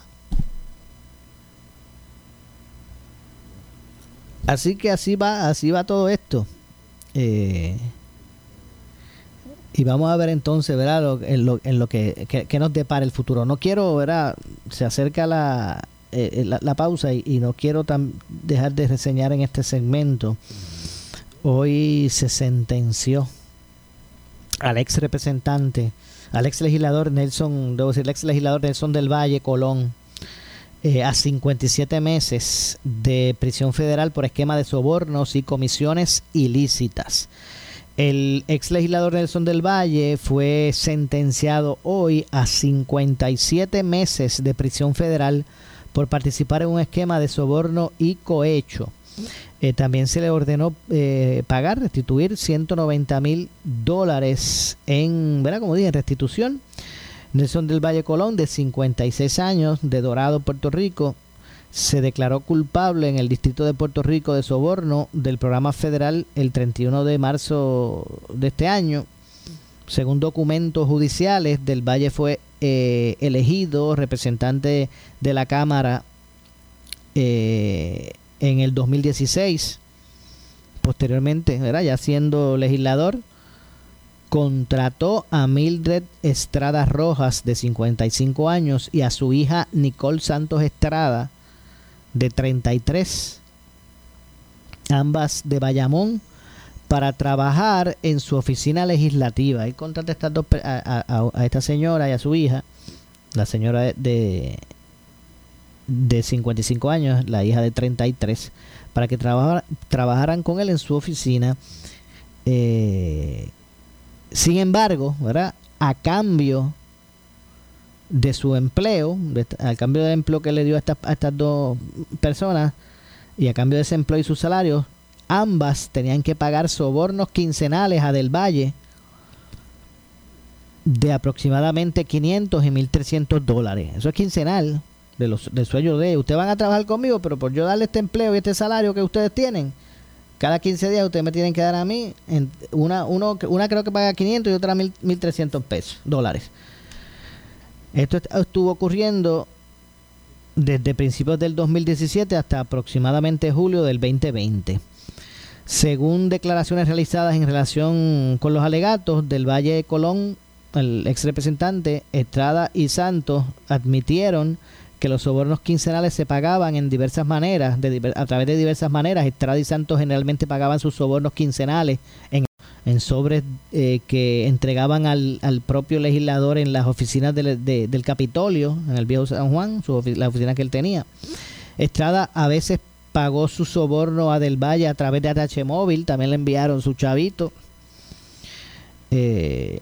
Así que así va, así va todo esto. Eh, y vamos a ver entonces, ¿verdad? en, lo, que, nos depara el futuro. No quiero, ¿verdad? Se acerca la, eh, la, pausa y, no quiero dejar de reseñar en este segmento. Hoy se sentenció al ex representante, al ex legislador Nelson, debo decir, el ex legislador Nelson del Valle Colón, eh, a 57 meses de prisión federal por esquema de sobornos y comisiones ilícitas. El ex legislador Nelson del Valle fue sentenciado hoy a 57 meses de prisión federal por participar en un esquema de soborno y cohecho. Eh, también se le ordenó eh, pagar, restituir 190 mil dólares en, ¿verdad? Como dije, en restitución Nelson del Valle Colón, de 56 años, de Dorado, Puerto Rico, se declaró culpable en el Distrito de Puerto Rico de soborno del programa federal el 31 de marzo de este año. Según documentos judiciales, del Valle fue eh, elegido representante de la Cámara eh, en el 2016. Posteriormente, ya siendo legislador, contrató a Mildred Estrada Rojas, de 55 años, y a su hija Nicole Santos Estrada, de 33, ambas de Bayamón, para trabajar en su oficina legislativa. y contrató a, esta señora y a su hija, la señora de, de 55 años, la hija de 33, para que trabajaran con él en su oficina. Eh, sin embargo, ¿verdad? A cambio de su empleo, al cambio de empleo que le dio a, estas dos personas y a cambio de ese empleo y su salario, ambas tenían que pagar sobornos quincenales a Del Valle de aproximadamente 500 y 1300 dólares. Eso es quincenal de los, del sueldo de ustedes van a trabajar conmigo, pero por yo darle este empleo y este salario que ustedes tienen, cada 15 días ustedes me tienen que dar a mí, una, uno, una creo que paga 500 y otra 1.300 pesos, dólares. Esto estuvo ocurriendo desde principios del 2017 hasta aproximadamente julio del 2020. Según declaraciones realizadas en relación con los alegatos del Valle de Colón, el ex representante Estrada y Santos admitieron que los sobornos quincenales se pagaban en diversas maneras, a través de diversas maneras. Estrada y Santos generalmente pagaban sus sobornos quincenales en, en sobres eh, que entregaban al, propio legislador en las oficinas del Capitolio, en el viejo San Juan, su, la oficina que él tenía. Estrada a veces pagó su soborno a Del Valle a través de ATH Móvil, también le enviaron su chavito. Eh,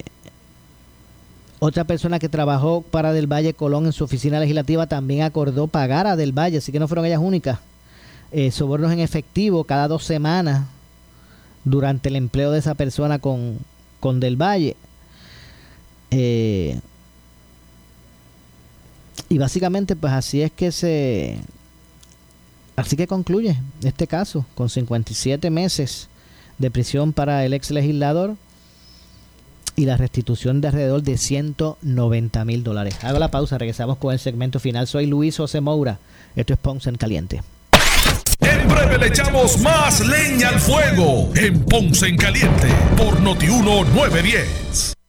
otra persona que trabajó para Del Valle Colón en su oficina legislativa también acordó pagar a Del Valle, así que no fueron ellas únicas. Eh, sobornos en efectivo cada dos semanas durante el empleo de esa persona con, con Del Valle. Eh, y básicamente, pues así es que se. Así que concluye este caso, con 57 meses de prisión para el ex legislador y la restitución de alrededor de 190 mil dólares. Hago la pausa, regresamos con el segmento final. Soy Luis José Moura. Esto es Ponce en Caliente. En breve le echamos más leña al fuego en Ponce en Caliente por Notiuno 910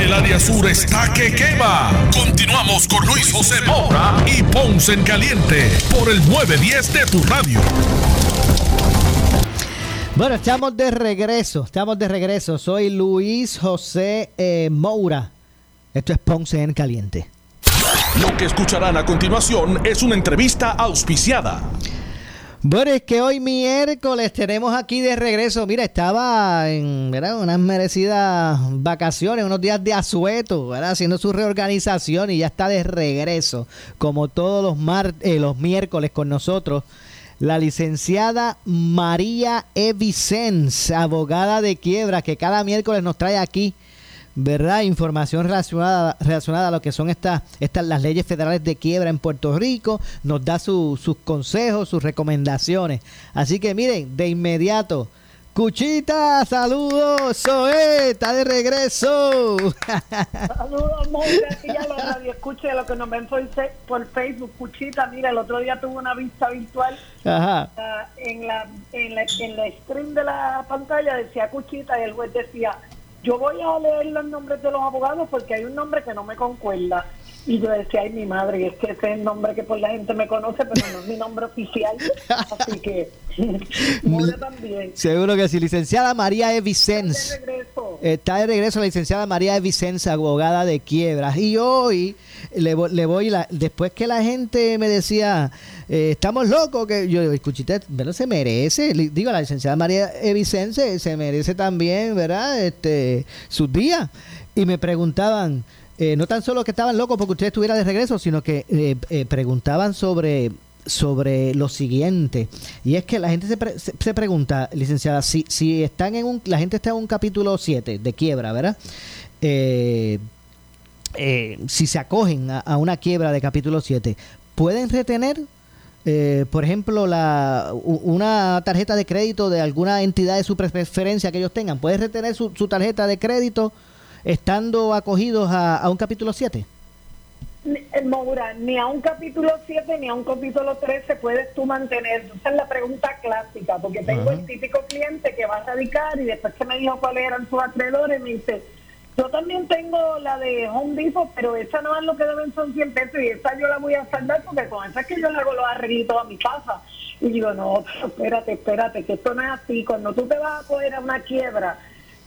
El área sur está que quema. Continuamos con Luis José Moura y Ponce en Caliente por el 910 de tu radio. Bueno, estamos de regreso, estamos de regreso. Soy Luis José eh, Moura. Esto es Ponce en Caliente. Lo que escucharán a continuación es una entrevista auspiciada. Bueno, es que hoy miércoles tenemos aquí de regreso. Mira, estaba en ¿verdad? unas merecidas vacaciones, unos días de asueto, haciendo su reorganización y ya está de regreso, como todos los, eh, los miércoles con nosotros, la licenciada María E. Vicens, abogada de quiebra, que cada miércoles nos trae aquí ¿verdad? Información relacionada, relacionada a lo que son estas, estas las leyes federales de quiebra en Puerto Rico, nos da sus consejos, sus recomendaciones. Así que miren, de inmediato, Cuchita, saludos, Zoe, está de regreso. Saludos, Moira, aquí ya lo radio escuche lo que nos ven por, por, Facebook. Cuchita, mira, el otro día tuve una vista virtual. Ajá. En, la, en, la, en la stream de la pantalla decía Cuchita y el juez decía yo voy a leer los nombres de los abogados porque hay un nombre que no me concuerda. Y yo decía, ay, mi madre, es que ese es el nombre que por la gente me conoce, pero no es mi nombre oficial. Así que, <laughs> <laughs> también. Seguro que sí. Licenciada María E. Vicens. Está de regreso. Está de regreso la licenciada María E. Vicens, abogada de quiebras. Y hoy le, le voy, la, después que la gente me decía, eh, estamos locos, que yo escuchité, pero se merece, digo, la licenciada María E. Vicens se merece también, ¿verdad? Este, sus días. Y me preguntaban, eh, no tan solo que estaban locos porque usted estuviera de regreso, sino que eh, eh, preguntaban sobre sobre lo siguiente. Y es que la gente se, se, pregunta licenciada si, si están en un la gente está en un capítulo 7 de quiebra verdad si se acogen a, una quiebra de capítulo 7 pueden retener por ejemplo, la, una tarjeta de crédito de alguna entidad de su preferencia que ellos tengan, ¿pueden retener su, su tarjeta de crédito estando acogidos a, un capítulo 7? Eh, Maura, ni a un capítulo 7 ni a un capítulo 13 puedes tú mantener. Esa es la pregunta clásica, porque tengo el típico cliente que va a radicar y después que me dijo cuáles eran sus acreedores, me dice, yo también tengo la de Home Depot, pero esa no es lo que deben son 100 pesos y esa yo la voy a saldar porque con esa es que yo le hago los arreglitos a mi casa. Y digo, no, espérate, espérate, que esto no es así. Cuando tú te vas a coger a una quiebra,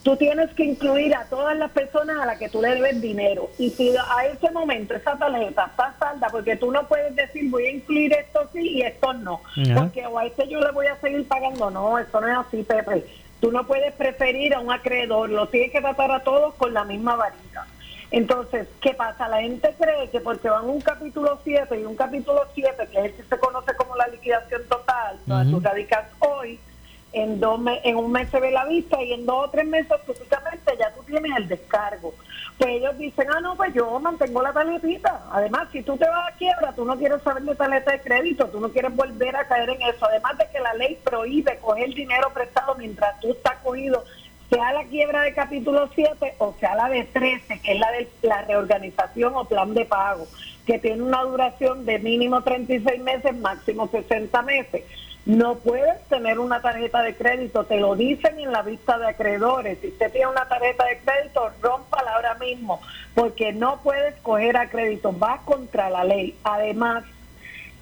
tú tienes que incluir a todas las personas a las que tú le debes dinero. Y si a ese momento esa tarjeta está salda, porque tú no puedes decir voy a incluir esto sí y esto no, porque o a este yo le voy a seguir pagando. No, esto no es así, Pepe. Tú no puedes preferir a un acreedor, lo tienes que tratar a todos con la misma varita. Entonces, ¿qué pasa? La gente cree que porque van un capítulo 7 y un capítulo 7, que es el que se conoce como la liquidación total, donde tú radicas hoy, en, dos en un mes se ve la vista y en dos o tres meses típicamente ya tú tienes el descargo. Pues ellos dicen, ah, no, pues yo mantengo la tarjetita. Además, si tú te vas a quiebra, tú no quieres saber de tarjeta de crédito, tú no quieres volver a caer en eso. Además de que la ley prohíbe coger dinero prestado mientras tú estás cogido, sea la quiebra de capítulo 7 o sea la de 13, que es la de la reorganización o plan de pago, que tiene una duración de mínimo 36 meses, máximo 60 meses. No puedes tener una tarjeta de crédito, te lo dicen en la vista de acreedores. Si usted tiene una tarjeta de crédito, rómpala ahora mismo, porque no puedes coger a crédito, va contra la ley. Además,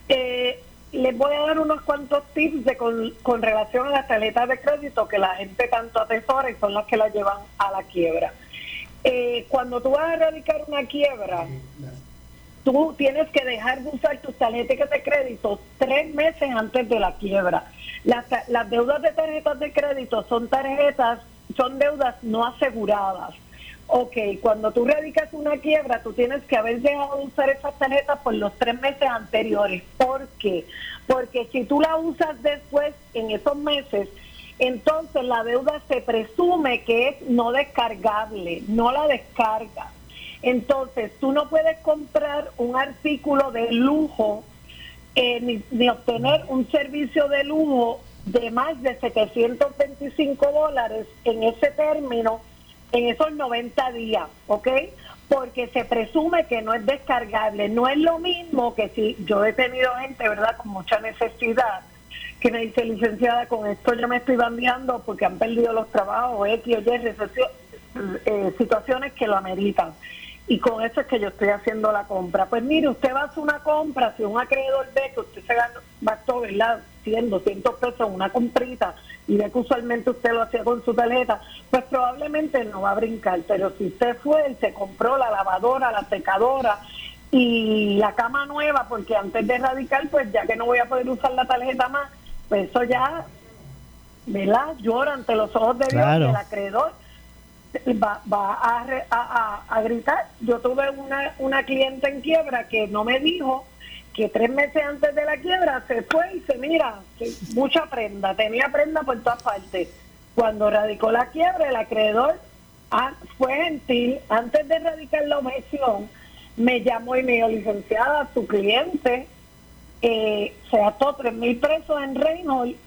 eh, les voy a dar unos cuantos tips de con, con, relación a las tarjetas de crédito que la gente tanto atesora y son las que la llevan a la quiebra. Eh, cuando tú vas a erradicar una quiebra, tú tienes que dejar de usar tus tarjetas de crédito tres meses antes de la quiebra. Las, deudas de tarjetas de crédito son tarjetas, son deudas no aseguradas. Ok, cuando tú radicas una quiebra, tú tienes que haber dejado de usar esas tarjetas por los tres meses anteriores. ¿Por qué? Porque si tú la usas después, en esos meses, entonces la deuda se presume que es no descargable, no la descargas. Entonces, tú no puedes comprar un artículo de lujo eh, ni, obtener un servicio de lujo de más de 725 dólares en ese término, en esos 90 días, ¿ok? Porque se presume que no es descargable. No es lo mismo que si yo he tenido gente, ¿verdad?, con mucha necesidad, que me dice, licenciada, con esto yo me estoy bandeando porque han perdido los trabajos, X o Y, eh, situaciones que lo ameritan y con eso es que yo estoy haciendo la compra. Pues mire, usted va a hacer una compra, si un acreedor ve que usted se gastó, ¿verdad? 100, 200 pesos en una comprita y ve que usualmente usted lo hacía con su tarjeta, pues probablemente no va a brincar. Pero si usted fue, se compró la lavadora, la secadora y la cama nueva, porque antes de radical, pues ya que no voy a poder usar la tarjeta más, pues eso ya, ¿verdad? Llora ante los ojos de Dios Claro. y el acreedor va, va a, a- a- gritar. Yo tuve una, una cliente en quiebra que no me dijo que tres meses antes de la quiebra se fue y se mira, mucha prenda, tenía prenda por todas partes. Cuando radicó la quiebra, el acreedor ah, fue gentil, antes de radicar la objeción, me llamó y me dijo, licenciada, su cliente eh, se gastó tres mil pesos en Reynolds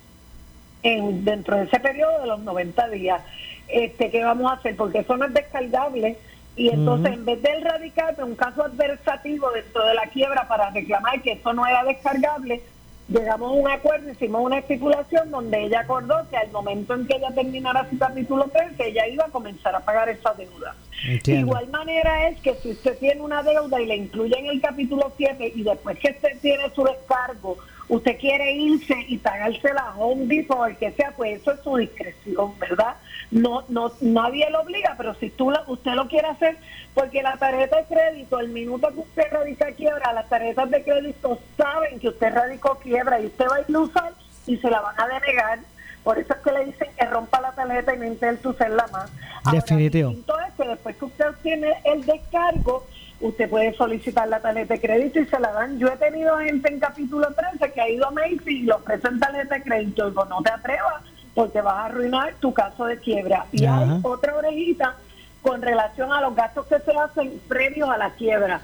en, dentro de ese periodo de los 90 días. Este, ¿Qué vamos a hacer? Porque eso no es descargable. Y entonces, en vez de él radicarme un caso adversativo dentro de la quiebra para reclamar que eso no era descargable, llegamos a un acuerdo, hicimos una estipulación donde ella acordó que al momento en que ella terminara su capítulo 3, que ella iba a comenzar a pagar esa deuda. Entiendo. Igual manera es que si usted tiene una deuda y le incluye en el capítulo 7 y después que usted tiene su descargo, usted quiere irse y pagársela a Home Depot o el que sea, pues eso es su discreción, ¿verdad? No, no, nadie lo obliga, pero si tú lo- usted lo quiere hacer, porque la tarjeta de crédito, el minuto que usted radica quiebra, las tarjetas de crédito saben que usted radicó quiebra y usted va a ir a usar y se la van a denegar. Por eso es que le dicen que rompa la tarjeta y no intente usarla más. Definitivo. Distinto es que después que usted tiene el descargo, usted puede solicitar la tarjeta de crédito y se la dan. Yo he tenido gente en capítulo 13 que ha ido a Macy's y le ofrecen tarjeta de crédito y digo, no te atrevas porque vas a arruinar tu caso de quiebra. Y Ajá. hay otra orejita con relación a los gastos que se hacen previos a la quiebra.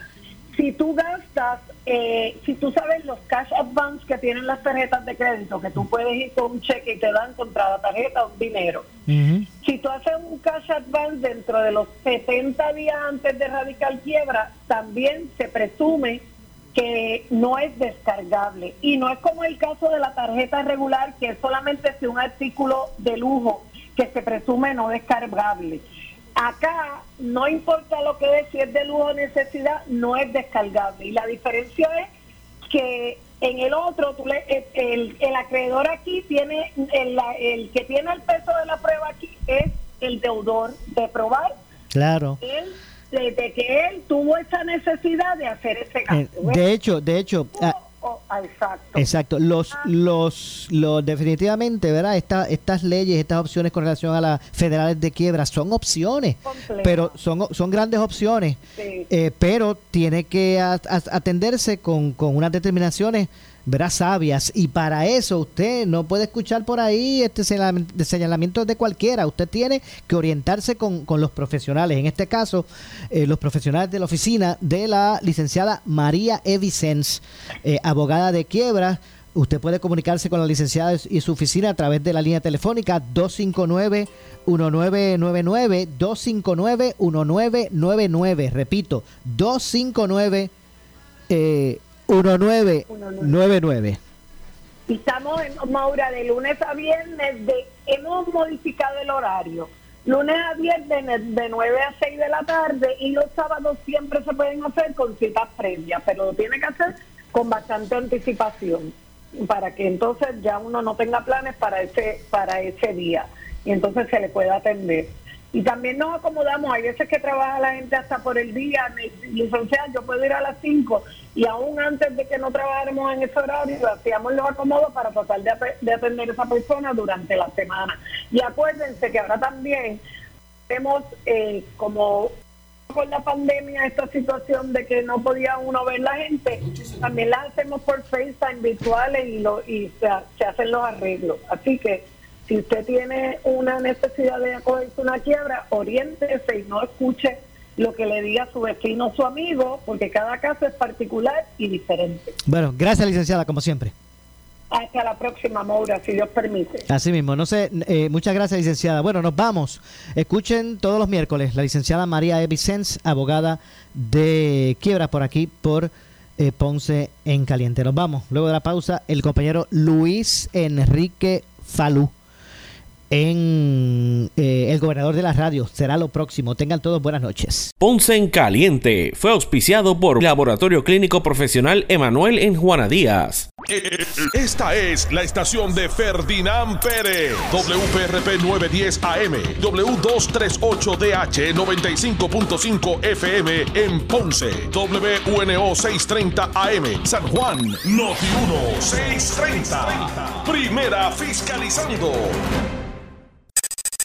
Si tú gastas, eh, si tú sabes los cash advance que tienen las tarjetas de crédito, que tú puedes ir con un cheque y te dan contra la tarjeta un dinero. Si tú haces un cash advance dentro de los 70 días antes de radical quiebra, también se presume que no es descargable. Y no es como el caso de la tarjeta regular, que es solamente si un artículo de lujo que se presume no descargable. Acá, no importa lo que es, si es de lujo o necesidad, no es descargable. Y la diferencia es que en el otro, tú le- el, el- el acreedor aquí tiene, el, el que tiene el peso de la prueba aquí es el deudor de probar Claro. De, de que él tuvo esa necesidad de hacer ese Eh, gasto. ¿ves? de hecho, de hecho, ah, Oh, ah, exacto. Exacto, los, los, los definitivamente, ¿verdad? Esta, estas leyes, estas opciones con relación a las federales de quiebra son opciones, pero son, son grandes opciones, Sí. eh, pero tiene que atenderse con, con unas determinaciones, ¿verdad? Sabias, y para eso usted no puede escuchar por ahí este señalam- de señalamientos de cualquiera, usted tiene que orientarse con, con los profesionales, en este caso, eh, los profesionales de la oficina de la licenciada María Evicens, eh, abogada de quiebra. Usted puede comunicarse con la licenciada y su oficina a través de la línea telefónica 259-1999, 259-1999, repito, 259 eh, 1999. Y estamos, en, Maura, de lunes a viernes, de, hemos modificado el horario. Lunes a viernes de, de 9 a 6 de la tarde y los sábados siempre se pueden hacer con citas previas, pero lo tiene que hacer con bastante anticipación para que entonces ya uno no tenga planes para ese para ese día y entonces se le pueda atender. Y también nos acomodamos, hay veces que trabaja la gente hasta por el día, licenciada, yo puedo ir a las 5 y aún antes de que no trabajáramos en ese horario, hacíamos los acomodos para tratar de, ate- de atender a esa persona durante la semana. Y acuérdense que ahora también tenemos eh, como con la pandemia esta situación de que no podía uno ver la gente, también las hacemos por FaceTime virtuales y, lo, y se hacen los arreglos. Así que si usted tiene una necesidad de acogerse una quiebra, oriéntese y no escuche lo que le diga su vecino o su amigo, porque cada caso es particular y diferente. Bueno, gracias licenciada, como siempre. Hasta la próxima, Maura, si Dios permite. Así mismo, no sé, eh, muchas gracias licenciada. Bueno, nos vamos. Escuchen todos los miércoles la licenciada María Evicens, abogada de quiebra por aquí, por eh, Ponce en Caliente. Nos vamos. Luego de la pausa, el compañero Luis Enrique Falú en eh, el gobernador de la radio. Será lo próximo. Tengan todos buenas noches. Ponce en Caliente fue auspiciado por Laboratorio Clínico Profesional Emanuel en Juana Díaz. Esta es la estación de Ferdinand Pérez. WPRP 910 AM, W238DH 95.5 FM en Ponce, WNO 630 AM, San Juan, Noti 1 630. Primera fiscalizando.